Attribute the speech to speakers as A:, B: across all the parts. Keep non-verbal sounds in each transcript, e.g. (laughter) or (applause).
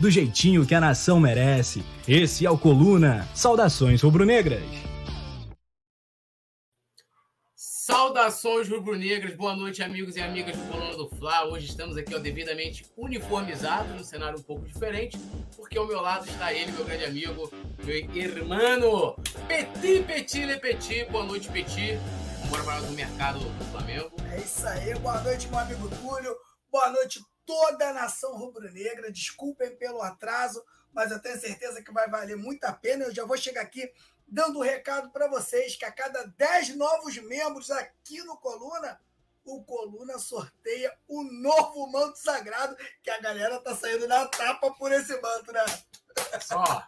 A: do jeitinho que a nação merece. Esse é o Coluna. Saudações rubro-negras.
B: Saudações rubro-negras, boa noite, amigos e amigas do Coluna do Fla. Hoje estamos aqui ó, devidamente uniformizados, num cenário um pouco diferente, porque ao meu lado está ele, meu grande amigo, meu irmão, Petit Petit Le Petit. Boa noite, Petit. Bora falar do mercado do Flamengo.
C: É isso aí, boa noite, meu amigo Túlio. Boa noite, toda a nação rubro-negra. Desculpem pelo atraso, mas eu tenho certeza que vai valer muito a pena. Eu já vou chegar aqui dando um recado para vocês que a cada 10 novos membros aqui no Coluna, o Coluna sorteia o novo manto sagrado, que a galera tá saindo na tapa por esse manto, né?
B: Só,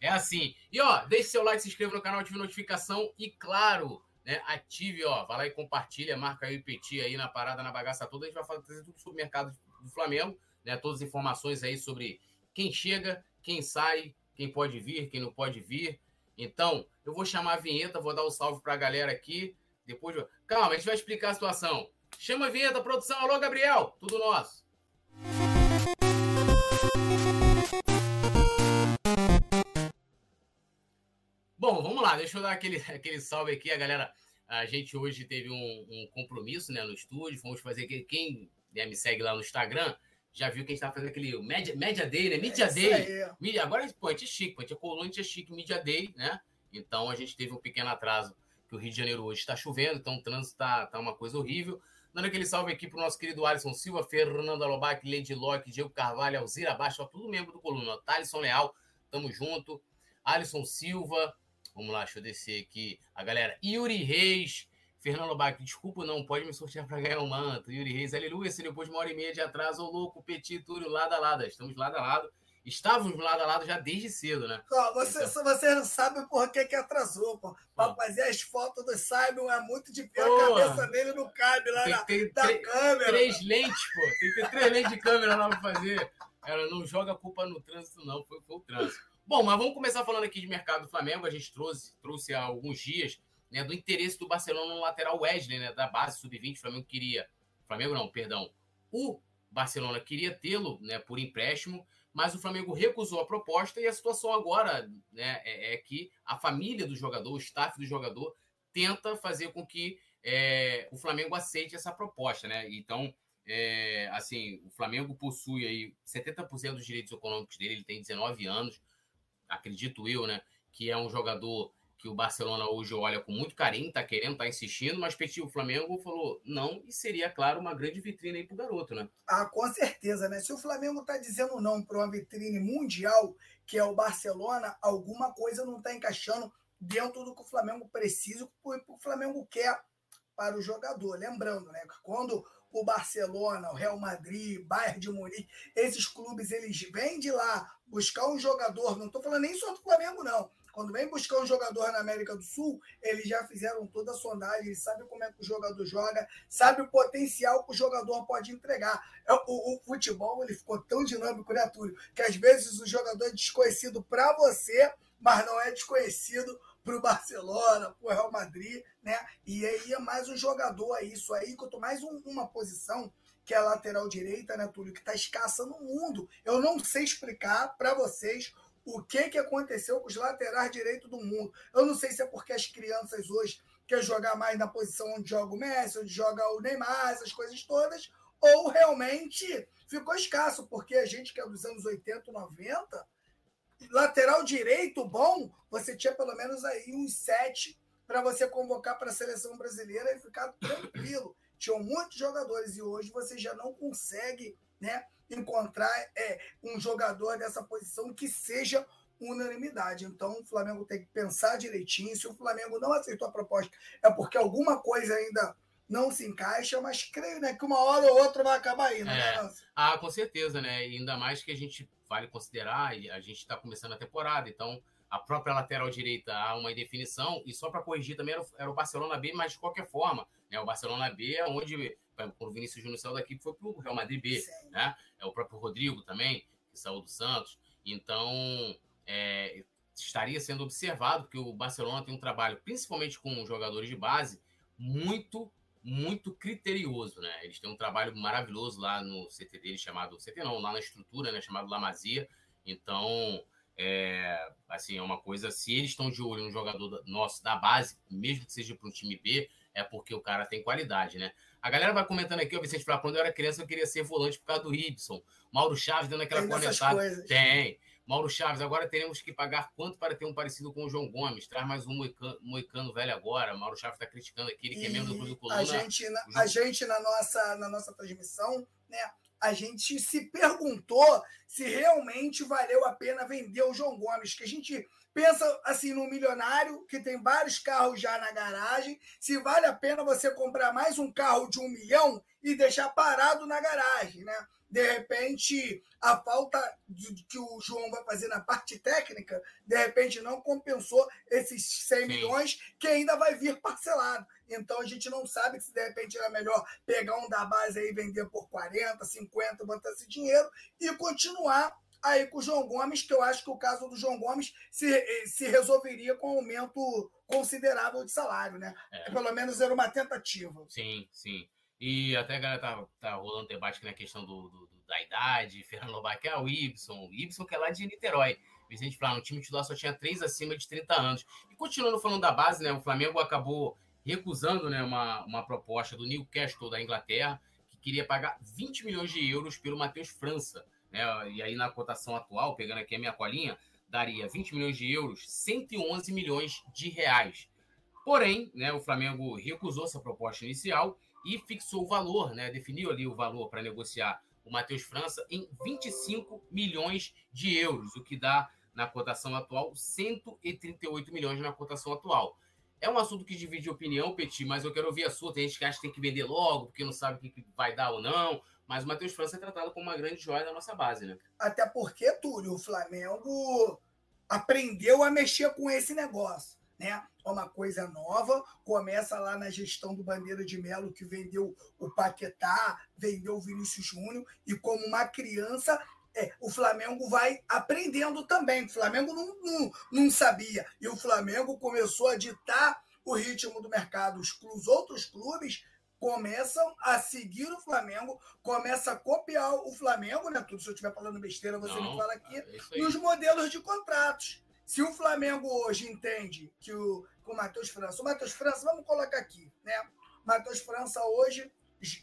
B: é assim. E ó, deixe seu like, se inscreva no canal, ative notificação e claro, né, ative, ó, vai lá e compartilha, marca aí o Petit aí na parada, na bagaça toda, a gente vai fazer tudo sobre o mercado do Flamengo, né, todas as informações aí sobre quem chega, quem sai, quem pode vir, quem não pode vir, então, eu vou chamar a vinheta, vou dar o um salve para a galera aqui. Depois, calma, a gente vai explicar a situação. Chama a vinheta, produção. Alô, Gabriel, tudo nosso. Bom, vamos lá, deixa eu dar aquele, (laughs) aquele salve aqui, a galera. A gente hoje teve um, um compromisso né, no estúdio, fomos fazer. Quem né, me segue lá no Instagram, já viu que a gente tá fazendo aquele Media, Media Day, né? Media é Day. Media, agora, pô, a gente é chique, pô, a gente é colônia, a gente é chique, Media Day, né? Então a gente teve um pequeno atraso, que o Rio de Janeiro hoje está chovendo, então o trânsito tá, tá uma coisa horrível. Dando aquele salve aqui pro nosso querido Alisson Silva, Fernando Alobac, Lady Locke, Diego Carvalho, Alzira Baixo, tudo membro do Coluna. Thalisson Leal, tamo junto. Alisson Silva, vamos lá, deixa eu descer aqui. A galera, Yuri Reis, Fernando Bach, desculpa, não pode me sortear para ganhar o um manto. Yuri Reis, aleluia, se depois de uma hora e meia de atraso, ô louco, Petit, Túlio, lado a lado. Estamos lado a lado. Estávamos lado a lado já desde cedo, né?
C: Ó, você, então... você não sabe por que, que atrasou, pô. Pra fazer as fotos do Simon é muito de pé, a cabeça dele não cabe lá tem, na, tem, da tem, câmera.
B: Três lentes, pô. Tem que ter três lentes de câmera lá pra fazer. Ela não joga culpa no trânsito, não. Foi, foi o trânsito. Bom, mas vamos começar falando aqui de mercado do Flamengo. A gente trouxe, trouxe há alguns dias né, do interesse do Barcelona no lateral Wesley, né, da base sub-20. O Flamengo queria. Flamengo não, perdão. O Barcelona queria tê-lo né, por empréstimo, mas o Flamengo recusou a proposta e a situação agora né, é, é, que a família do jogador, o staff do jogador, tenta fazer com que é, o Flamengo aceite essa proposta. Né? Então, é, assim, o Flamengo possui aí 70% dos direitos econômicos dele, ele tem 19 anos, acredito eu, né, que é um jogador que o Barcelona hoje olha com muito carinho, está querendo, está insistindo, mas Petit, o Flamengo falou não e seria, claro, uma grande vitrine aí para o garoto, né?
C: Ah, com certeza, né? Se o Flamengo está dizendo não para uma vitrine mundial, que é o Barcelona, alguma coisa não está encaixando dentro do que o Flamengo precisa e o Flamengo quer para o jogador. Lembrando, né? Que quando o Barcelona, o Real Madrid, Bayern de Munique, esses clubes eles vêm de lá buscar um jogador, não estou falando nem só do Flamengo, não quando vem buscar um jogador na América do Sul, eles já fizeram toda a sondagem, eles sabem como é que o jogador joga, sabe o potencial que o jogador pode entregar. É, o, o futebol ele ficou tão dinâmico, né, Túlio? Que às vezes o jogador é desconhecido para você, mas não é desconhecido para o Barcelona, para o Real Madrid, né? E aí é mais um jogador, é isso aí, quanto mais um, uma posição que é a lateral direita, né, Túlio, que está escassa no mundo. Eu não sei explicar para vocês o que, que aconteceu com os laterais direitos do mundo. Eu não sei se é porque as crianças hoje querem jogar mais na posição onde joga o Messi, onde joga o Neymar, essas coisas todas, ou realmente ficou escasso, porque a gente que é dos anos 80, 90, lateral direito bom, você tinha pelo menos aí uns sete para você convocar para a seleção brasileira e ficar tranquilo. Tinham muitos jogadores e hoje você já não consegue né, encontrar é, um jogador dessa posição que seja unanimidade. Então, o Flamengo tem que pensar direitinho. Se o Flamengo não aceitou a proposta, é porque alguma coisa ainda não se encaixa, mas creio né, que uma hora ou outra vai acabar indo. Né,
B: é. Né? Ah, com certeza, né? E ainda mais que a gente vale considerar, a gente está começando a temporada, então a própria lateral direita há uma indefinição, e só para corrigir também era o, era o, Barcelona B, mas de qualquer forma, né? O Barcelona B é onde, quando o Vinícius Júnior saiu daqui, foi para o Real Madrid B, Sim. né? É o próprio Rodrigo também, que saiu do Santos. Então, é, estaria sendo observado, porque o Barcelona tem um trabalho, principalmente com jogadores de base, muito, muito criterioso, né? Eles têm um trabalho maravilhoso lá no CT dele, chamado CT não, lá na estrutura, né? Chamado Lamazia. Então, é, assim, é uma coisa, se eles estão de olho no jogador nosso da base, mesmo que seja para um time B, é porque o cara tem qualidade, né? A galera vai comentando aqui, o Vicente fala, quando eu era criança eu queria ser volante por causa do Ibson. Mauro Chaves dando aquela conectada. Tem. Mauro Chaves, agora teremos que pagar quanto para ter um parecido com o João Gomes? Traz mais um moicano, moicano velho agora. Mauro Chaves está criticando aqui, ele que é membro do Clube do Coluna.
C: A gente, na, a gente na, nossa, na nossa transmissão, né? A gente se perguntou se realmente valeu a pena vender o João Gomes, que a gente pensa assim no milionário que tem vários carros já na garagem, se vale a pena você comprar mais um carro de um milhão e deixar parado na garagem, né? De repente, a falta de, que o João vai fazer na parte técnica, de repente não compensou esses 100 Sim. milhões que ainda vai vir parcelado. Então a gente não sabe se de repente era melhor pegar um da base aí vender por 40, 50, botar esse dinheiro e continuar aí com o João Gomes, que eu acho que o caso do João Gomes se, se resolveria com um aumento considerável de salário, né? É. Pelo menos era uma tentativa.
B: Sim, sim. E até a galera tá, tá rolando debate na questão do, do, da idade, (laughs) Fernando Lobac, é o Ibson, o Ibson que é lá de Niterói. Vicente Flá, no time titular só tinha três acima de 30 anos. E continuando falando da base, né? O Flamengo acabou recusando né, uma, uma proposta do Newcastle da Inglaterra, que queria pagar 20 milhões de euros pelo Matheus França né? E aí na cotação atual, pegando aqui a minha colinha, daria 20 milhões de euros, 111 milhões de reais. Porém, né, o Flamengo recusou essa proposta inicial e fixou o valor, né, definiu ali o valor para negociar o Matheus França em 25 milhões de euros, o que dá na cotação atual 138 milhões na cotação atual. É um assunto que divide opinião, Petit, mas eu quero ouvir a sua. Tem gente que acha que tem que vender logo, porque não sabe o que vai dar ou não. Mas o Matheus França é tratado como uma grande joia da nossa base, né?
C: Até porque, Túlio, o Flamengo aprendeu a mexer com esse negócio. Né? É uma coisa nova, começa lá na gestão do Bandeira de Melo, que vendeu o Paquetá, vendeu o Vinícius Júnior, e como uma criança, é, o Flamengo vai aprendendo também. O Flamengo não, não, não sabia. E o Flamengo começou a ditar o ritmo do mercado. Os, os outros clubes começam a seguir o Flamengo, começam a copiar o Flamengo, né? Tudo se eu estiver falando besteira, você Não, me fala aqui, é nos modelos de contratos. Se o Flamengo hoje entende que o, que o Matheus França, o Matheus França, vamos colocar aqui, né? Matheus França hoje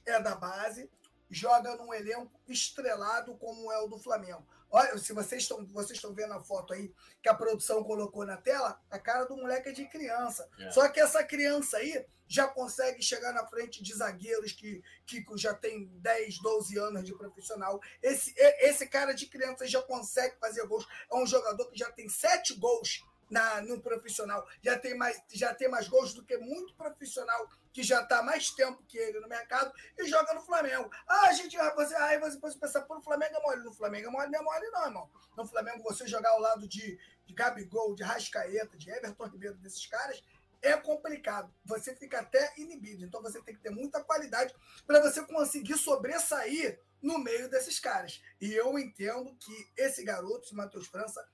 C: é da base, joga num elenco estrelado como é o do Flamengo. Olha, se vocês estão vocês estão vendo a foto aí que a produção colocou na tela, a cara do moleque é de criança. É. Só que essa criança aí já consegue chegar na frente de zagueiros que, que já tem 10, 12 anos de profissional. Esse, esse cara de criança já consegue fazer gols. É um jogador que já tem sete gols na, no profissional. Já tem, mais, já tem mais gols do que muito profissional que já está mais tempo que ele no mercado e joga no Flamengo. Ah, gente vai você, aí você pode pensar, pô, no Flamengo é mole. No Flamengo é mole, não é mole, não, irmão. No Flamengo, você jogar ao lado de, de Gabigol, de Rascaeta, de Everton Ribeiro, desses caras, é complicado. Você fica até inibido. Então você tem que ter muita qualidade para você conseguir sobressair no meio desses caras. E eu entendo que esse garoto, o Matheus França,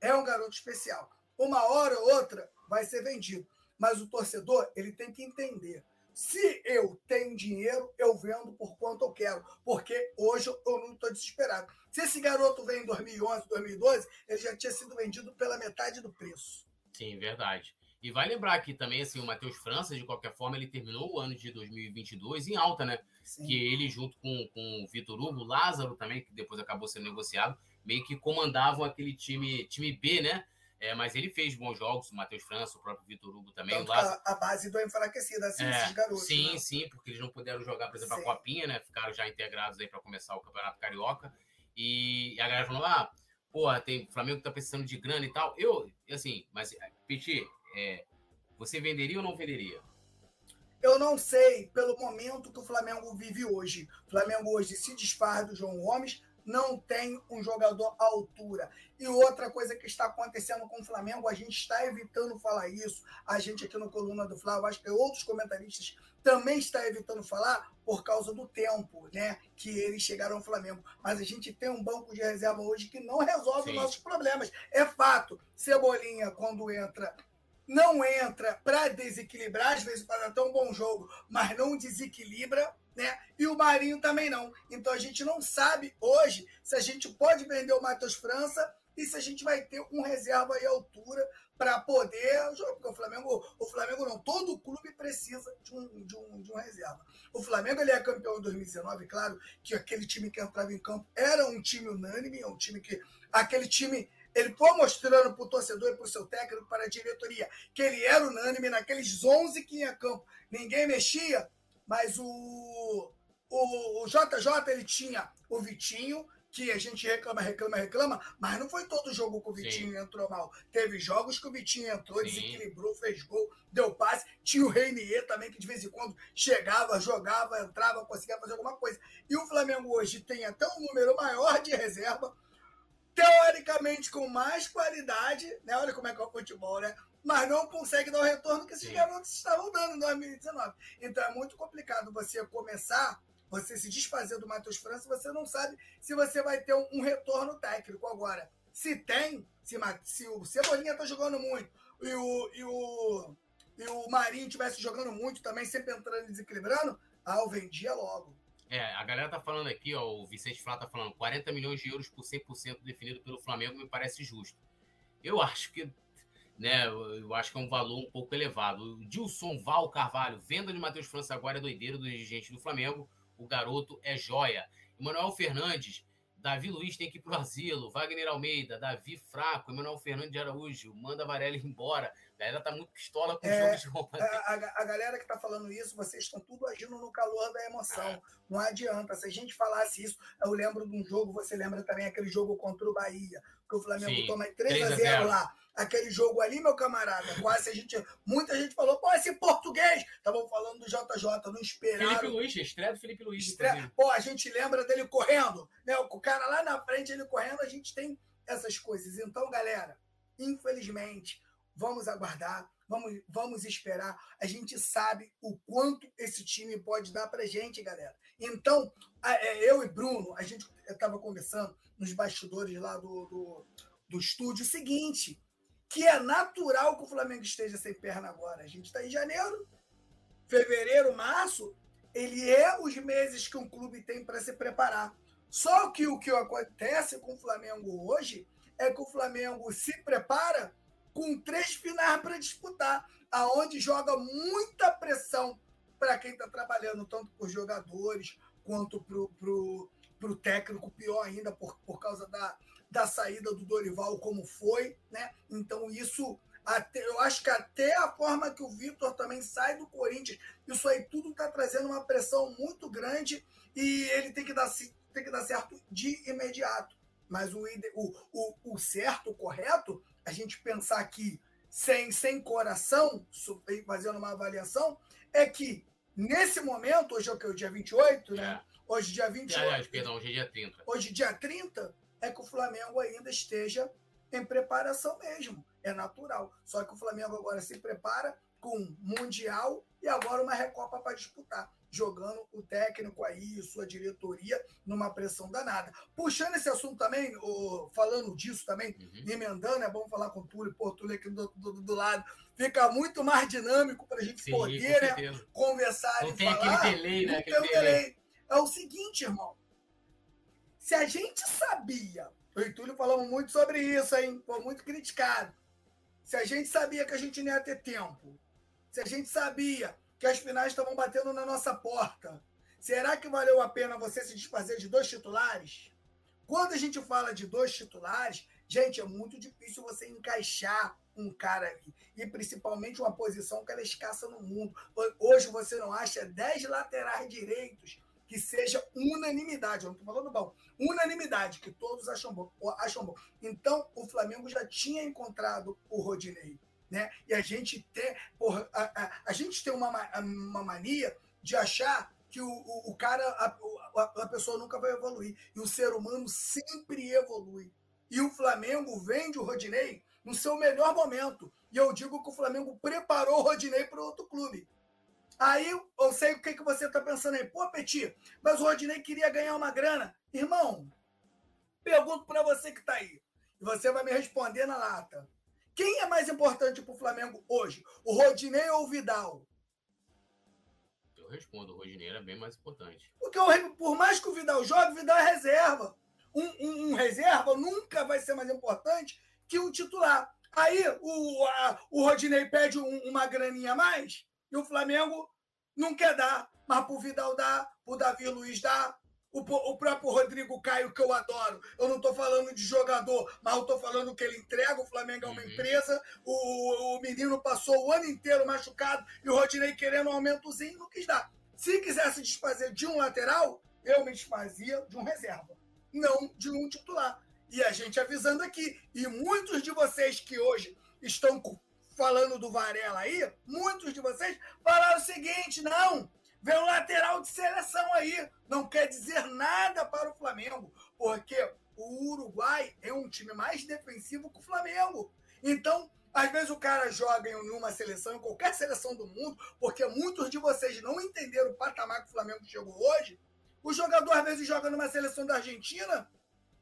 C: é um garoto especial. Uma hora ou outra vai ser vendido. Mas o torcedor, ele tem que entender. Se eu tenho dinheiro, eu vendo por quanto eu quero, porque hoje eu não estou desesperado. Se esse garoto vem em 2011, 2012, ele já tinha sido vendido pela metade do preço.
B: Sim, verdade. E vai lembrar que também, assim, o Matheus França, de qualquer forma, ele terminou o ano de 2022 em alta, né? Sim. Que ele, junto com, com o Vitor Hugo, o Lázaro também, que depois acabou sendo negociado, meio que comandavam aquele time, time B, né? É, mas ele fez bons jogos, o Matheus França, o próprio Vitor Hugo também.
C: Tanto Lázaro... a, a, base do enfraquecida, assim, é, esses garotos.
B: Sim, né? sim, porque eles não puderam jogar, por exemplo, sim. a Copinha, né? Ficaram já integrados aí para começar o Campeonato Carioca. E a galera falou: ah, porra, tem Flamengo que tá precisando de grana e tal. Eu, assim, mas, Peti, é, você venderia ou não venderia?
C: Eu não sei, pelo momento que o Flamengo vive hoje. O Flamengo hoje se desfaz do João Gomes, não tem um jogador à altura. E outra coisa que está acontecendo com o Flamengo, a gente está evitando falar isso, a gente aqui no Coluna do Flávio, acho que outros comentaristas também está evitando falar por causa do tempo, né, que eles chegaram ao Flamengo. Mas a gente tem um banco de reserva hoje que não resolve Sim. nossos problemas. É fato. Cebolinha, quando entra, não entra para desequilibrar, às vezes para ter um bom jogo, mas não desequilibra né? E o Marinho também não. Então a gente não sabe hoje se a gente pode vender o Matheus França e se a gente vai ter um reserva aí à altura para poder. Porque o Flamengo, o Flamengo não, todo clube precisa de um, de um, de um reserva. O Flamengo ele é campeão em 2019, claro que aquele time que entrava em campo era um time unânime, é um time que. Aquele time ele foi mostrando para o torcedor e para o seu técnico, para a diretoria, que ele era unânime naqueles 11 que ia campo. Ninguém mexia, mas o, o, o JJ ele tinha o Vitinho, que a gente reclama, reclama, reclama, mas não foi todo jogo que o Vitinho Sim. entrou mal. Teve jogos que o Vitinho entrou, Sim. desequilibrou, fez gol, deu passe. Tinha o Reinier também, que de vez em quando chegava, jogava, entrava, conseguia fazer alguma coisa. E o Flamengo hoje tem até um número maior de reserva, teoricamente com mais qualidade, né? Olha como é que é o futebol, né? mas não consegue dar o retorno que esses Sim. garotos estavam dando em 2019. Então é muito complicado você começar, você se desfazer do Matheus França, você não sabe se você vai ter um, um retorno técnico. Agora, se tem, se, se o Cebolinha está jogando muito e o, e o, e o Marinho estivesse jogando muito também, sempre entrando e desequilibrando, ah, eu vendia logo.
B: É, a galera tá falando aqui, ó, o Vicente Flá tá falando 40 milhões de euros por 100% definido pelo Flamengo me parece justo. Eu acho que né? Eu acho que é um valor um pouco elevado. O Dilson Val Carvalho, venda de Matheus França agora é doideira do dirigente do Flamengo. O garoto é joia. Emanuel Fernandes, Davi Luiz tem que ir pro asilo. Wagner Almeida, Davi Fraco, Emanuel Fernandes de Araújo, manda Varela embora. A galera tá muito pistola com é, o jogo
C: de A, a, a, galera que tá falando isso, vocês estão tudo agindo no calor da emoção. É. Não adianta. Se a gente falasse isso, eu lembro de um jogo, você lembra também aquele jogo contra o Bahia, que o Flamengo Sim, toma 3 a 0 lá aquele jogo ali, meu camarada. Quase a gente. Muita gente falou, pô, esse português. Estavam falando do JJ, não esperaram.
B: Felipe Luiz, estreia do Felipe Luiz.
C: Estreia, pô, a gente lembra dele correndo, né? O cara lá na frente, ele correndo, a gente tem essas coisas. Então, galera, infelizmente, vamos aguardar. Vamos, vamos esperar. A gente sabe o quanto esse time pode dar pra gente, galera. Então, é, eu e Bruno, a gente estava conversando nos bastidores lá do, do, do estúdio o seguinte: que é natural que o Flamengo esteja sem perna agora. A gente está em janeiro, fevereiro, março, ele é os meses que um clube tem para se preparar. Só que o que acontece com o Flamengo hoje é que o Flamengo se prepara com três finais para disputar, aonde joga muita pressão para quem está trabalhando, tanto para os jogadores quanto para o técnico, pior ainda por, por causa da, da saída do Dorival como foi, né? Então isso até, eu acho que até a forma que o Vitor também sai do Corinthians, isso aí tudo está trazendo uma pressão muito grande e ele tem que dar, tem que dar certo de imediato. Mas o, o, o, o certo, o correto, a gente pensar aqui sem, sem coração, fazendo uma avaliação, é que nesse momento, hoje é o que? O dia 28, né? É. Hoje, dia 28. Aliás,
B: perdão, hoje é dia 30.
C: Hoje, dia 30, é que o Flamengo ainda esteja em preparação mesmo. É natural. Só que o Flamengo agora se prepara com Mundial e agora uma Recopa para disputar. Jogando o técnico aí, sua diretoria, numa pressão danada. Puxando esse assunto também, falando disso também, uhum. emendando, é bom falar com o Túlio, pô, Túlio aqui do, do, do lado. Fica muito mais dinâmico para a gente Sim, poder né, conversar
B: Não
C: e
B: tem
C: falar.
B: aquele delay, né? Aquele delay.
C: É o seguinte, irmão se a gente sabia, eu e Túlio falamos muito sobre isso, hein? Foi muito criticado. Se a gente sabia que a gente não ia ter tempo, se a gente sabia que as finais estavam batendo na nossa porta, será que valeu a pena você se desfazer de dois titulares? Quando a gente fala de dois titulares, gente, é muito difícil você encaixar um cara ali. E principalmente uma posição que ela é escassa no mundo. Hoje você não acha 10 laterais direitos que seja unanimidade. Eu não estou falando bom. Unanimidade, que todos acham bom, acham bom. Então, o Flamengo já tinha encontrado o Rodinei. Né? E a gente tem, porra, a, a, a, gente tem uma, uma mania de achar que o, o, o cara, a, a pessoa nunca vai evoluir. E o ser humano sempre evolui. E o Flamengo vende o Rodinei no seu melhor momento. E eu digo que o Flamengo preparou o Rodinei para outro clube. Aí eu sei o que, que você está pensando aí. Pô, Petit, mas o Rodinei queria ganhar uma grana. Irmão, pergunto para você que está aí. E você vai me responder na lata. Quem é mais importante para o Flamengo hoje? O Rodinei ou o Vidal?
B: Eu respondo, o Rodinei era bem mais importante.
C: Porque por mais que o Vidal jogue, o Vidal é reserva. Um, um, um reserva nunca vai ser mais importante que um titular. Aí o, a, o Rodinei pede um, uma graninha a mais e o Flamengo não quer dar. Mas pro Vidal dá, pro Davi Luiz dá, o, o próprio Rodrigo Caio, que eu adoro. Eu não estou falando de jogador, mas eu estou falando que ele entrega. O Flamengo é uma uhum. empresa. O, o menino passou o ano inteiro machucado e o Rodinei querendo um aumentozinho não quis dar. Se quisesse desfazer de um lateral, eu me desfazia de um reserva, não de um titular. E a gente avisando aqui. E muitos de vocês que hoje estão falando do Varela aí, muitos de vocês falaram o seguinte: não, vem um lateral de seleção aí. Não quer dizer nada para o Flamengo, porque o Uruguai é um time mais defensivo que o Flamengo. Então, às vezes o cara joga em uma seleção, em qualquer seleção do mundo, porque muitos de vocês não entenderam o patamar que o Flamengo chegou hoje. O jogador às vezes joga numa seleção da Argentina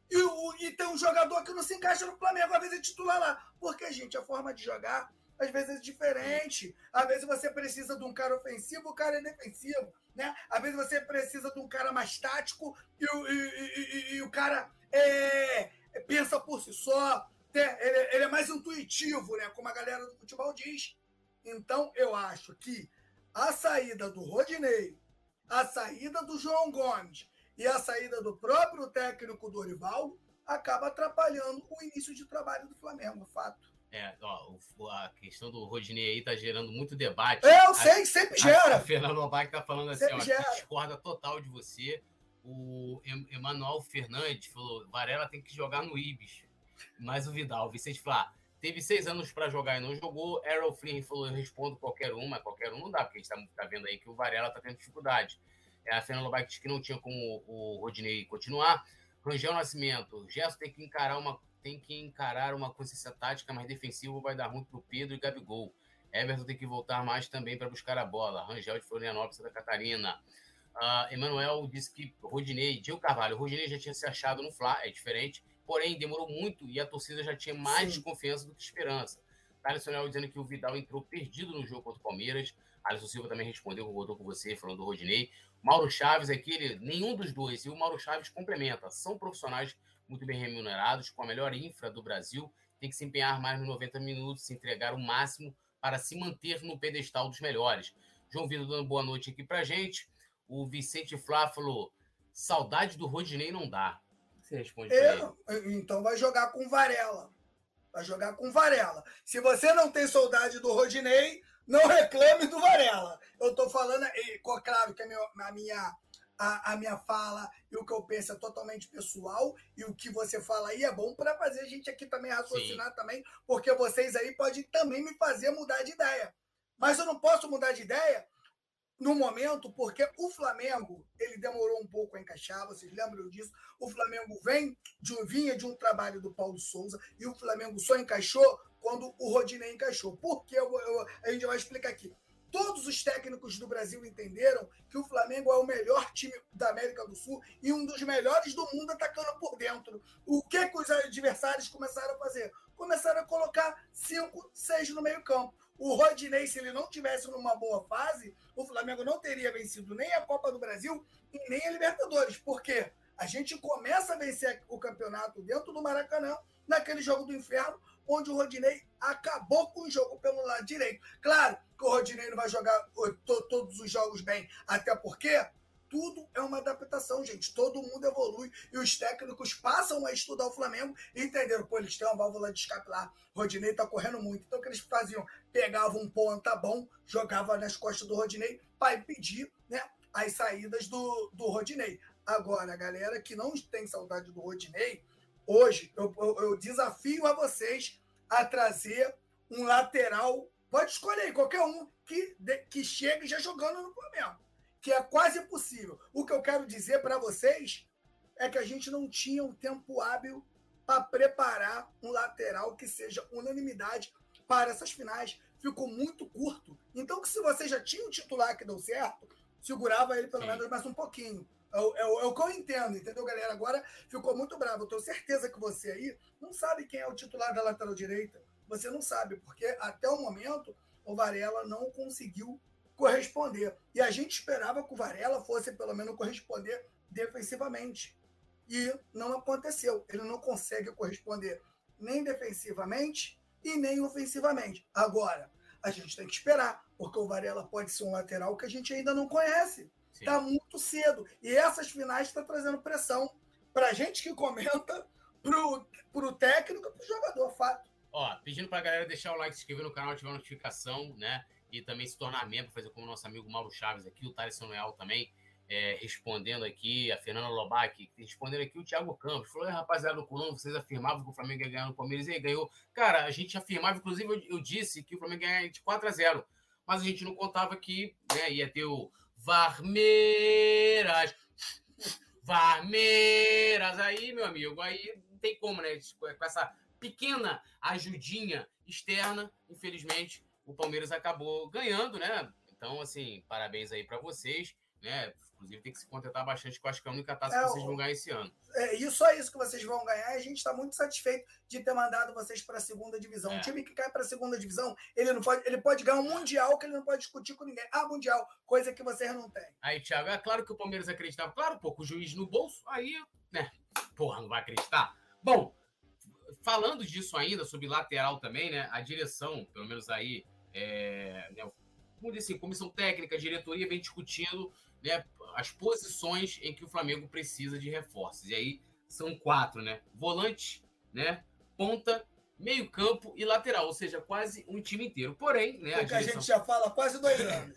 C: e, o, e tem um jogador que não se encaixa no Flamengo, às vezes é titular lá. Porque, gente, a forma de jogar às vezes é diferente. Às vezes você precisa de um cara ofensivo, o cara é defensivo. Né? Às vezes você precisa de um cara mais tático e, e, e, e o cara é, pensa por si só. Né? Ele, ele, é mais intuitivo, né? como a galera do futebol diz. Então, eu acho que a saída do Rodinei, a saída do João Gomes e a saída do próprio técnico Dorival acaba atrapalhando o início de trabalho do Flamengo, fato.
B: É, ó, a questão do Rodinei aí tá gerando muito debate.
C: Eu sei, sempre gera.
B: O (laughs) Fernando Lobac tá falando assim, sempre ó, gera. discorda total de você. O Emanuel Fernandes falou: Varela tem que jogar no Ibis. Mas o Vidal, o Vicente Flá, teve seis anos para jogar e não jogou. Errol Flynn falou: eu respondo qualquer um, mas qualquer um não dá, porque a gente tá, tá vendo aí que o Varela tá tendo dificuldade. É, a Fernanda Lobac disse que não tinha como o Rodinei continuar. Rangel Nascimento, Gerson tem que encarar uma tem que encarar uma consciência tática mais defensiva, vai dar ruim pro Pedro e Gabigol. Everton tem que voltar mais também para buscar a bola. Rangel de Florianópolis, Santa Catarina. Uh, Emanuel disse que Rodinei, Diego Carvalho, Rodinei já tinha se achado no Fla, é diferente, porém demorou muito e a torcida já tinha mais Sim. desconfiança do que esperança. Thales Sonel dizendo que o Vidal entrou perdido no jogo contra o Palmeiras. Alisson Silva também respondeu, voltou com você, falando do Rodinei. Mauro Chaves aqui, ele, nenhum dos dois, e o Mauro Chaves complementa. São profissionais muito bem remunerados, com a melhor infra do Brasil, tem que se empenhar mais nos 90 minutos, se entregar o máximo para se manter no pedestal dos melhores. João Vitor dando boa noite aqui pra gente. O Vicente Flá falou: saudade do Rodinei não dá. Você responde
C: Eu, Então vai jogar com Varela. Vai jogar com Varela. Se você não tem saudade do Rodinei, não reclame do Varela. Eu tô falando, e, claro que a minha, a minha a, a, minha fala e o que eu penso é totalmente pessoal e o que você fala aí é bom para fazer a gente aqui também raciocinar Sim. também, porque vocês aí podem também me fazer mudar de ideia. Mas eu não posso mudar de ideia no momento, porque o Flamengo ele demorou um pouco a encaixar, vocês lembram disso? O Flamengo vem de, vinha de um trabalho do Paulo Souza e o Flamengo só encaixou quando o Rodinei encaixou. Por que? Eu, eu, a gente vai explicar aqui. Todos os técnicos do Brasil entenderam que o Flamengo é o melhor time da América do Sul e um dos melhores do mundo atacando por dentro. O que, que os adversários começaram a fazer? Começaram a colocar cinco, seis no meio-campo. O Rodinei, se ele não tivesse numa boa fase, o Flamengo não teria vencido nem a Copa do Brasil e nem a Libertadores. Por quê? A gente começa a vencer o campeonato dentro do Maracanã, naquele jogo do inferno, onde o Rodinei acabou com o jogo pelo lado direito. Claro que o Rodinei não vai jogar todos os jogos bem, até porque tudo é uma adaptação, gente. Todo mundo evolui e os técnicos passam a estudar o Flamengo e entenderam, pô, eles têm uma válvula de escape lá. Rodinei tá correndo muito. Então o que eles faziam? Pegavam um ponta bom, jogava nas costas do Rodinei para impedir, né, as saídas do, do Rodinei. Agora, a galera que não tem saudade do Rodinei, Hoje, eu, eu, eu desafio a vocês a trazer um lateral, pode escolher qualquer um, que, que chegue já jogando no Flamengo. que é quase impossível. O que eu quero dizer para vocês é que a gente não tinha um tempo hábil para preparar um lateral que seja unanimidade para essas finais. Ficou muito curto. Então, que se você já tinha um titular que deu certo, segurava ele pelo menos mais um pouquinho. É o, é, o, é o, que eu entendo, entendeu, galera? Agora ficou muito bravo. Eu tenho certeza que você aí não sabe quem é o titular da lateral direita. Você não sabe, porque até o momento o Varela não conseguiu corresponder. E a gente esperava que o Varela fosse pelo menos corresponder defensivamente. E não aconteceu. Ele não consegue corresponder nem defensivamente e nem ofensivamente. Agora, a gente tem que esperar, porque o Varela pode ser um lateral que a gente ainda não conhece. Está muito cedo. E essas finais estão trazendo pressão para a gente que comenta, para o técnico e para o jogador, fato.
B: Ó, pedindo para a galera deixar o like, se inscrever no canal, ativar a notificação, né? E também se tornar membro, fazer como o nosso amigo Mauro Chaves aqui, o Thales Leal também, é, respondendo aqui, a Fernanda Lobac, respondendo aqui o Thiago Campos. Falou, rapaziada do Colombo, vocês afirmavam que o Flamengo ia ganhar no Palmeiras e aí ganhou. Cara, a gente afirmava, inclusive eu, eu disse que o Flamengo ia ganhar de 4 a 0 mas a gente não contava que né, ia ter o Varmeiras. Varmeiras. Aí, meu amigo, aí não tem como, né? Com essa pequena ajudinha externa, infelizmente, o Palmeiras acabou ganhando, né? Então, assim, parabéns aí para vocês né? Inclusive tem que se contentar bastante, que eu acho que é a única taça é, que vocês vão ganhar esse ano.
C: É, e só isso que vocês vão ganhar, a gente está muito satisfeito de ter mandado vocês para a segunda divisão. É. Um time que cai para a segunda divisão, ele não pode, ele pode ganhar um mundial que ele não pode discutir com ninguém. Ah, mundial, coisa que vocês não têm.
B: Aí, Thiago, é claro que o Palmeiras acreditava, claro, pô, com o juiz no bolso, aí, né? Porra, não vai acreditar. Bom, falando disso ainda, sobre lateral também, né? A direção, pelo menos aí, é, né, dizer assim, comissão técnica, diretoria vem discutindo né, as posições em que o Flamengo precisa de reforços. E aí são quatro, né? Volante, né? Ponta, meio campo e lateral, ou seja, quase um time inteiro. Porém, né?
C: a, direção... a gente já fala quase dois (laughs) anos.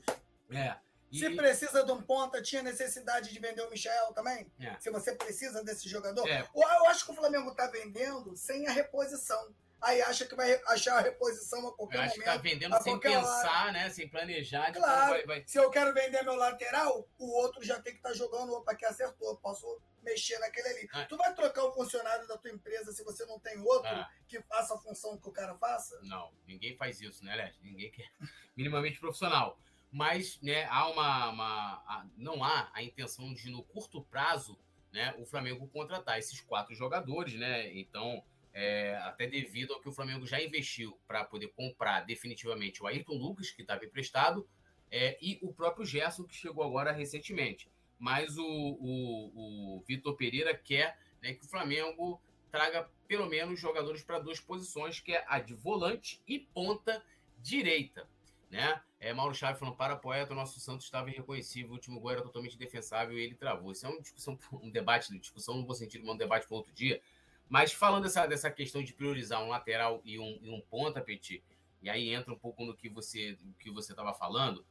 B: é.
C: E... Se precisa de um ponta, tinha necessidade de vender o Michel também? É. Se você precisa desse jogador? É. Eu acho que o Flamengo está vendendo sem a reposição aí acha que vai achar a reposição a qualquer momento. Acho que tá
B: vendendo sem pensar, hora. né? Sem planejar.
C: Claro. Vai, vai... Se eu quero vender meu lateral, o outro já tem que estar tá jogando, opa, que acertou, posso mexer naquele ali. Ah. Tu vai trocar o funcionário da tua empresa se você não tem outro ah. que faça a função que o cara faça?
B: Não, ninguém faz isso, né, Leste? Ninguém quer (laughs) minimamente profissional. Mas, né, há uma, uma, não há a intenção de no curto prazo, né, o Flamengo contratar esses quatro jogadores, né? Então, é, até devido ao que o Flamengo já investiu para poder comprar definitivamente o Ayrton Lucas, que estava emprestado, é, e o próprio Gerson, que chegou agora recentemente. Mas o, o, o Vitor Pereira quer né, que o Flamengo traga pelo menos jogadores para duas posições, que é a de volante e ponta direita. Né? É, Mauro Chaves falando, para poeta, o nosso Santos estava irreconhecível, o último gol era totalmente defensável e ele travou. Isso é uma discussão, (laughs) um debate, discussão no bom sentido, mas um debate para outro dia. Mas falando dessa, dessa questão de priorizar um lateral e um, e um ponta, Petit, e aí entra um pouco no que você que você estava falando.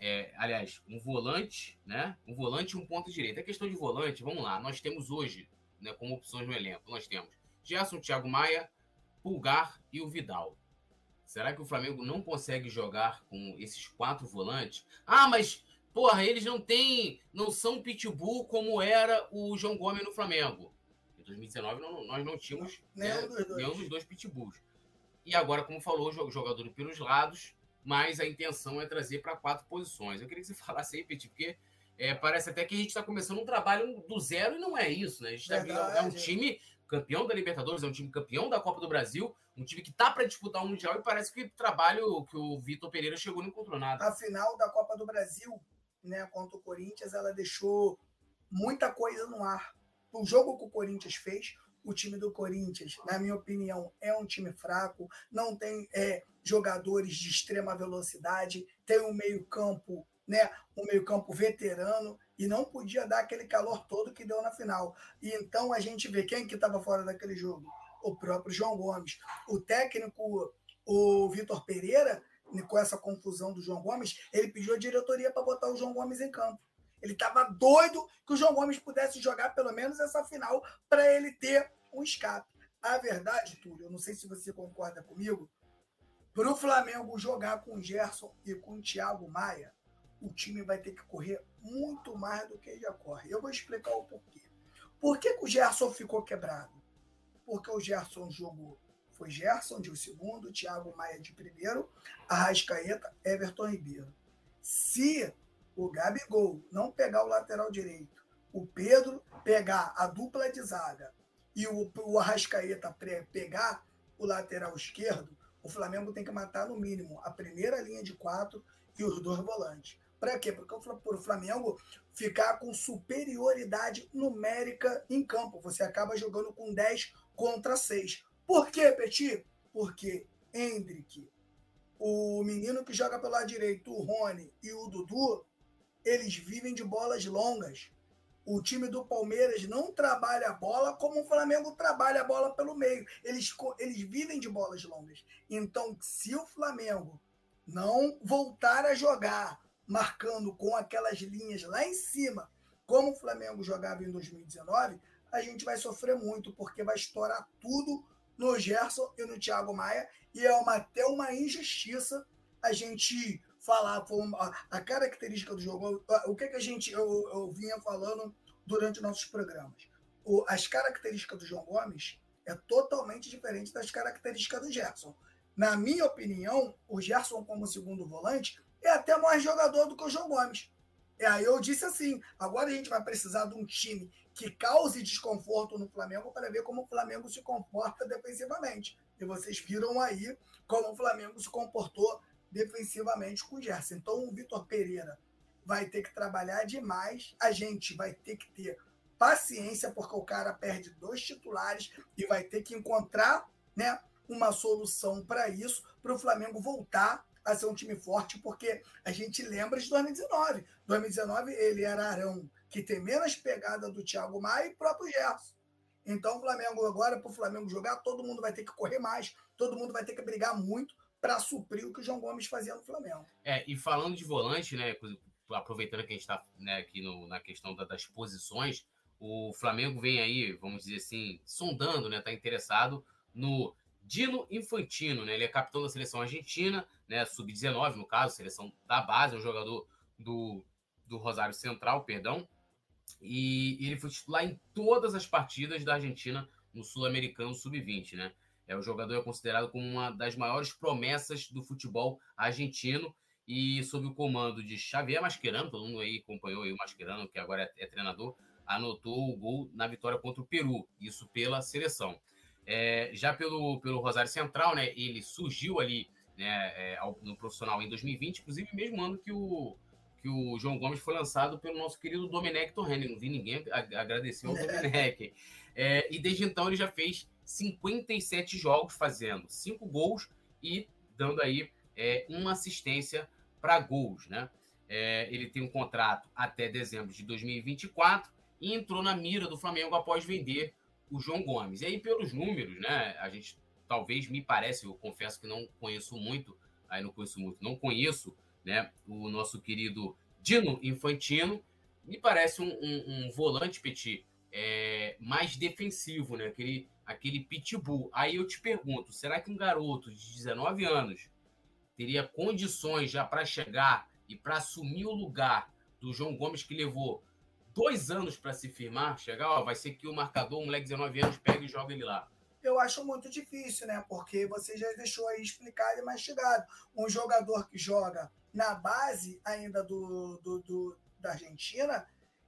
B: É, aliás, um volante, né? Um volante e um ponta direito. A questão de volante, vamos lá. Nós temos hoje, né, como opções no elenco, nós temos Gerson, Thiago Maia, Pulgar e o Vidal. Será que o Flamengo não consegue jogar com esses quatro volantes? Ah, mas porra, eles não têm, não são pitbull como era o João Gomes no Flamengo. Em 2019 não, nós não tínhamos
C: nenhum, né, dos
B: nenhum dos dois pitbulls. E agora, como falou, jogador pelos lados, mas a intenção é trazer para quatro posições. Eu queria que você (laughs) falasse aí, Petit, porque é, parece até que a gente está começando um trabalho do zero e não é isso, né? A gente tá é um time campeão da Libertadores, é um time campeão da Copa do Brasil, um time que tá para disputar o um Mundial e parece que o trabalho que o Vitor Pereira chegou não encontrou nada.
C: A final da Copa do Brasil, né, contra o Corinthians, ela deixou muita coisa no ar o jogo que o Corinthians fez, o time do Corinthians, na minha opinião, é um time fraco, não tem é, jogadores de extrema velocidade, tem um meio-campo, né, um meio-campo veterano e não podia dar aquele calor todo que deu na final. E então a gente vê quem que estava fora daquele jogo, o próprio João Gomes, o técnico, o Vitor Pereira, com essa confusão do João Gomes, ele pediu a diretoria para botar o João Gomes em campo. Ele estava doido que o João Gomes pudesse jogar pelo menos essa final para ele ter um escape. A verdade, Túlio, eu não sei se você concorda comigo, para o Flamengo jogar com o Gerson e com o Thiago Maia, o time vai ter que correr muito mais do que já corre. Eu vou explicar o porquê. Por que, que o Gerson ficou quebrado? Porque o Gerson jogou. Foi Gerson de segundo, Thiago Maia de primeiro, Arrascaeta, Everton Ribeiro. Se o Gabigol não pegar o lateral direito, o Pedro pegar a dupla de zaga e o, o Arrascaeta pegar o lateral esquerdo, o Flamengo tem que matar no mínimo a primeira linha de quatro e os dois volantes. Para quê? Porque o Flamengo ficar com superioridade numérica em campo. Você acaba jogando com 10 contra 6. Por quê, Petit? Porque Hendrick, o menino que joga pelo lado direito, o Rony e o Dudu, eles vivem de bolas longas. O time do Palmeiras não trabalha a bola como o Flamengo trabalha a bola pelo meio. Eles, eles vivem de bolas longas. Então, se o Flamengo não voltar a jogar marcando com aquelas linhas lá em cima, como o Flamengo jogava em 2019, a gente vai sofrer muito, porque vai estourar tudo no Gerson e no Thiago Maia, e é uma, até uma injustiça a gente falar a característica do jogo. O que, que a gente eu, eu vinha falando durante nossos programas? O, as características do João Gomes é totalmente diferente das características do Gerson. Na minha opinião, o Gerson, como segundo volante, é até mais jogador do que o João Gomes. E aí eu disse assim: agora a gente vai precisar de um time que cause desconforto no Flamengo para ver como o Flamengo se comporta defensivamente. E vocês viram aí como o Flamengo se comportou defensivamente com o Gerson. Então o Vitor Pereira vai ter que trabalhar demais, a gente vai ter que ter paciência, porque o cara perde dois titulares e vai ter que encontrar né, uma solução para isso, para o Flamengo voltar a ser um time forte, porque a gente lembra de 2019. 2019 ele era Arão, que tem menos pegada do Thiago Maia e próprio Gerson. Então, o Flamengo agora, para o Flamengo jogar, todo mundo vai ter que correr mais, todo mundo vai ter que brigar muito para suprir o que o João Gomes fazia no Flamengo.
B: É, e falando de volante, né, aproveitando que a gente está né, aqui no, na questão da, das posições, o Flamengo vem aí, vamos dizer assim, sondando, né, está interessado no Dino Infantino, né? Ele é capitão da seleção argentina, né? Sub-19, no caso, seleção da base, é um jogador do, do Rosário Central, perdão. E, e ele foi titular em todas as partidas da Argentina no Sul-Americano Sub-20, né? É, o jogador é considerado como uma das maiores promessas do futebol argentino e sob o comando de Xavier Mascherano, todo mundo aí acompanhou aí o Mascherano, que agora é, é treinador, anotou o gol na vitória contra o Peru, isso pela seleção. É, já pelo, pelo Rosário Central, né, ele surgiu ali né, é, no profissional em 2020, inclusive mesmo ano que o, que o João Gomes foi lançado pelo nosso querido Domenech Torreni. Não vi ninguém agradecer ao (laughs) Domenech. É, e desde então ele já fez 57 jogos, fazendo 5 gols e dando aí é, uma assistência para gols. Né? É, ele tem um contrato até dezembro de 2024 e entrou na mira do Flamengo após vender o João Gomes. E aí, pelos números, né? A gente talvez me parece, eu confesso que não conheço muito, aí não conheço muito, não conheço, né? O nosso querido Dino Infantino, me parece um, um, um volante petit é, mais defensivo, né? Aquele, aquele pitbull. Aí eu te pergunto, será que um garoto de 19 anos teria condições já para chegar e para assumir o lugar do João Gomes que levou dois anos para se firmar, chegar, ó, vai ser que o marcador, um moleque de 19 anos, pega e joga ele lá.
C: Eu acho muito difícil, né? Porque você já deixou aí explicado e mastigado. Um jogador que joga na base ainda do, do, do da Argentina,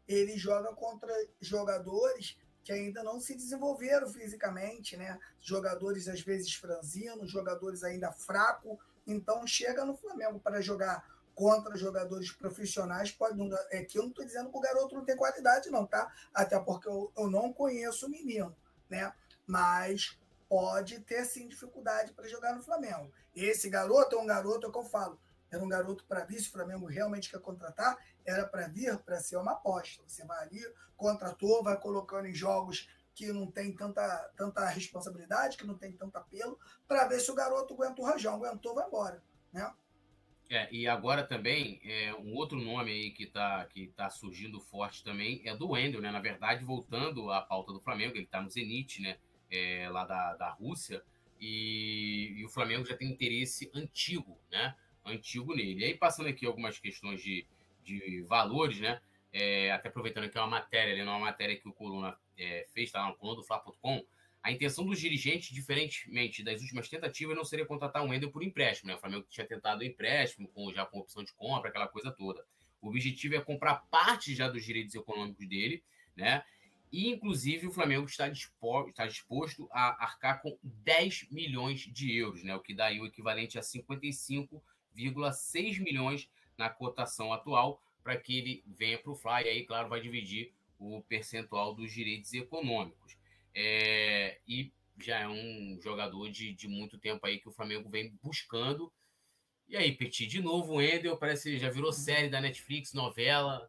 C: ele joga contra jogadores que ainda não se desenvolveram fisicamente, né? Jogadores às vezes franzinos, jogadores ainda fracos. Então chega no Flamengo para jogar contra jogadores profissionais pode não, é que eu não estou dizendo que o garoto não tem qualidade não tá até porque eu, eu não conheço o menino né mas pode ter sim dificuldade para jogar no Flamengo esse garoto é um garoto é o que eu falo era um garoto para vir se o Flamengo realmente quer contratar era para vir para ser uma aposta você vai ali contratou vai colocando em jogos que não tem tanta, tanta responsabilidade, que não tem tanto apelo, para ver se o garoto aguenta o rajão. Aguentou, vai embora. Né?
B: É, e agora também, é, um outro nome aí que está que tá surgindo forte também é do Wendel, né? Na verdade, voltando à pauta do Flamengo, ele está no Zenit, né? É, lá da, da Rússia, e, e, o Flamengo já tem interesse antigo, né? Antigo nele. E aí, passando aqui algumas questões de, de valores, né? É, até aproveitando que é uma matéria, ali, é uma matéria que o Coluna é, fez, tá lá no coluna do Fla.com, a intenção dos dirigentes, diferentemente das últimas tentativas, não seria contratar um Wendel por empréstimo. Né? O Flamengo tinha tentado empréstimo, com, já com opção de compra, aquela coisa toda. O objetivo é comprar parte já dos direitos econômicos dele, né? E, inclusive, o Flamengo está disposto, está disposto a arcar com 10 milhões de euros, né? O que dá aí o equivalente a 55,6 milhões na cotação atual, para que ele venha para o Fly. E aí, claro, vai dividir o percentual dos direitos econômicos. É, e já é um jogador de, de muito tempo aí que o Flamengo vem buscando. E aí, Petit, de novo o Endel, parece que já virou série da Netflix, novela.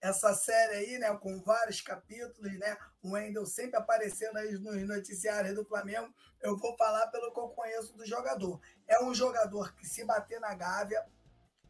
C: Essa série aí, né, com vários capítulos, né, o Wendel sempre aparecendo aí nos noticiários do Flamengo. Eu vou falar pelo que eu conheço do jogador. É um jogador que, se bater na Gávea,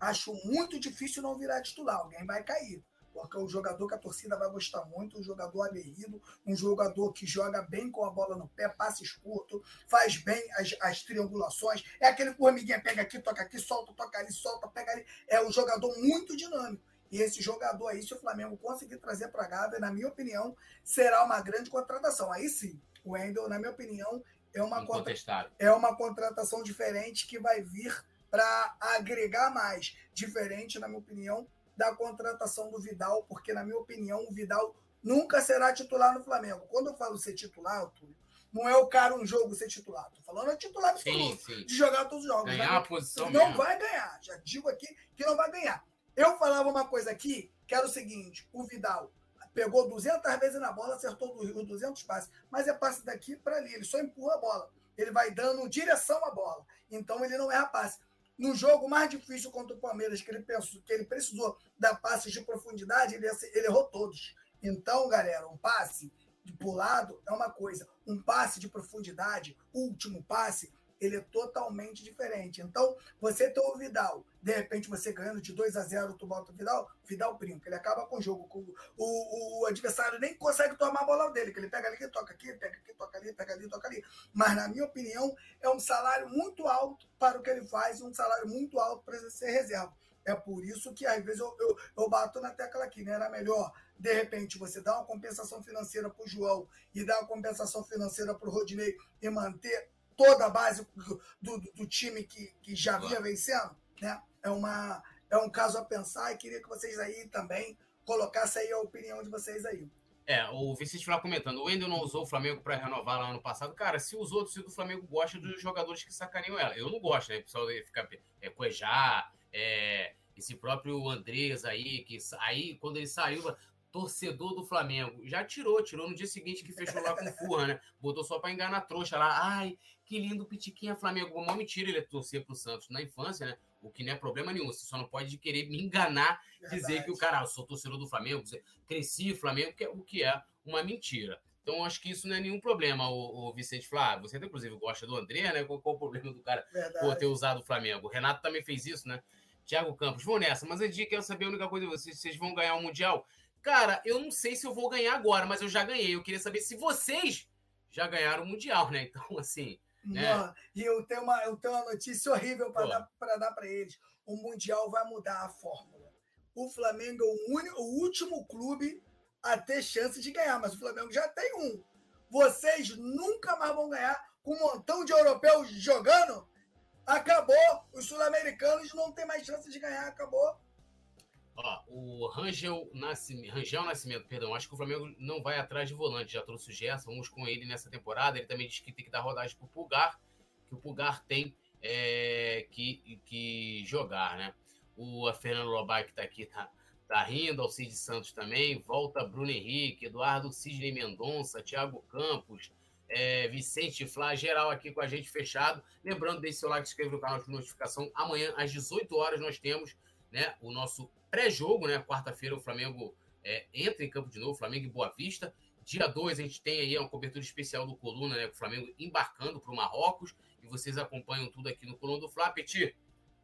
C: acho muito difícil não virar titular. Alguém vai cair. Porque é um jogador que a torcida vai gostar muito, um jogador aguerrido, um jogador que joga bem com a bola no pé, passes curtos, faz bem as, as triangulações. É aquele amiguinho pega aqui, toca aqui, solta, toca ali, solta, pega ali. É um jogador muito dinâmico. E esse jogador aí, se o Flamengo conseguir trazer para a Gávea, na minha opinião, será uma grande contratação. Aí sim, o Wendel, na minha opinião, é uma, contra... é uma contratação diferente que vai vir para agregar mais. Diferente, na minha opinião, da contratação do Vidal, porque, na minha opinião, o Vidal nunca será titular no Flamengo. Quando eu falo ser titular, Túlio, não é o cara um jogo ser titular. Tô falando é titular absoluto, sim, sim. de jogar todos os jogos.
B: Ganhar a posição
C: Não
B: mesmo.
C: vai ganhar. Já digo aqui que não vai ganhar. Eu falava uma coisa aqui, que era o seguinte, o Vidal pegou 200 vezes na bola, acertou os 200 passes, mas é passe daqui para ali, ele só empurra a bola. Ele vai dando direção à bola. Então ele não erra passe. No jogo mais difícil contra o Palmeiras, que ele, pensou, que ele precisou dar passes de profundidade, ele, ele errou todos. Então, galera, um passe de lado é uma coisa, um passe de profundidade, último passe, ele é totalmente diferente. Então, você tem o Vidal, de repente você ganhando de 2 a 0, tu bota o Vidal, Vidal brinca, ele acaba com o jogo. O, o, adversário nem consegue tomar a bola dele, que ele pega ali, toca aqui, pega aqui, toca ali, pega ali, toca ali. Mas, na minha opinião, é um salário muito alto para o que ele faz, um salário muito alto para ser reserva. É por isso que, às vezes, eu, eu, eu bato na tecla aqui, né? Era melhor, de repente, você dar uma compensação financeira para o João e dar uma compensação financeira para o Rodinei e manter toda a base do, do, do time que, que já vinha vencendo, né? É, uma, é um caso a pensar e queria que vocês aí também colocassem aí a opinião de vocês aí.
B: É, o Vicente lá comentando, o Wendel não usou o Flamengo para renovar lá no passado. Cara, se os outros do Flamengo gostam dos jogadores que sacaneiam ela. Eu não gosto, né? O pessoal fica é, coejar, é, esse próprio Andrés aí, que aí, quando ele saiu, torcedor do Flamengo. Já tirou, tirou no dia seguinte que fechou lá com o Furran, né? Botou só para enganar a trouxa lá. Ai, que lindo Pitiquinha Flamengo. Uma mentira ele é torcer pro Santos na infância, né? O que não é problema nenhum. Você só não pode querer me enganar, Verdade. dizer que o cara, ah, eu sou torcedor do Flamengo, cresci Flamengo, que é, o que é uma mentira. Então, acho que isso não é nenhum problema, o, o Vicente Flá. Você, inclusive, gosta do André, né? Qual, qual o problema do cara Verdade. por ter usado o Flamengo? O Renato também fez isso, né? Thiago Campos, vou nessa, mas antes de quero saber a única coisa de vocês, vocês vão ganhar o um Mundial? Cara, eu não sei se eu vou ganhar agora, mas eu já ganhei. Eu queria saber se vocês já ganharam o Mundial, né? Então, assim. Né?
C: e eu tenho, uma, eu tenho uma notícia horrível para dar para dar eles. O Mundial vai mudar a fórmula. O Flamengo é o, único, o último clube a ter chance de ganhar, mas o Flamengo já tem um. Vocês nunca mais vão ganhar com um montão de europeus jogando? Acabou. Os sul-americanos não têm mais chance de ganhar. Acabou.
B: Ó, o Rangel Nascimento, Rangel Nascimento, perdão, acho que o Flamengo não vai atrás de volante, já trouxe o Gerson, vamos com ele nessa temporada. Ele também disse que tem que dar rodagem pro Pulgar, que o Pulgar tem é, que, que jogar, né? O Fernando Lobai, que tá aqui, tá, tá rindo, Alcide Santos também, volta Bruno Henrique, Eduardo Sidney Mendonça, Thiago Campos, é, Vicente Flá, geral aqui com a gente fechado. Lembrando, deixe seu like, se inscreva no canal de notificação. Amanhã, às 18 horas, nós temos né, o nosso pré-jogo, né? Quarta-feira o Flamengo é, entra em campo de novo, Flamengo e Boa Vista. Dia 2 a gente tem aí uma cobertura especial do Coluna, né? O Flamengo embarcando para o Marrocos. E vocês acompanham tudo aqui no Coluna do Flá. Petit,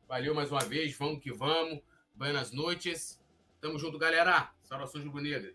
B: valeu mais uma vez, vamos que vamos. Buenas noites. Tamo junto, galera. Saudações rubro-negras.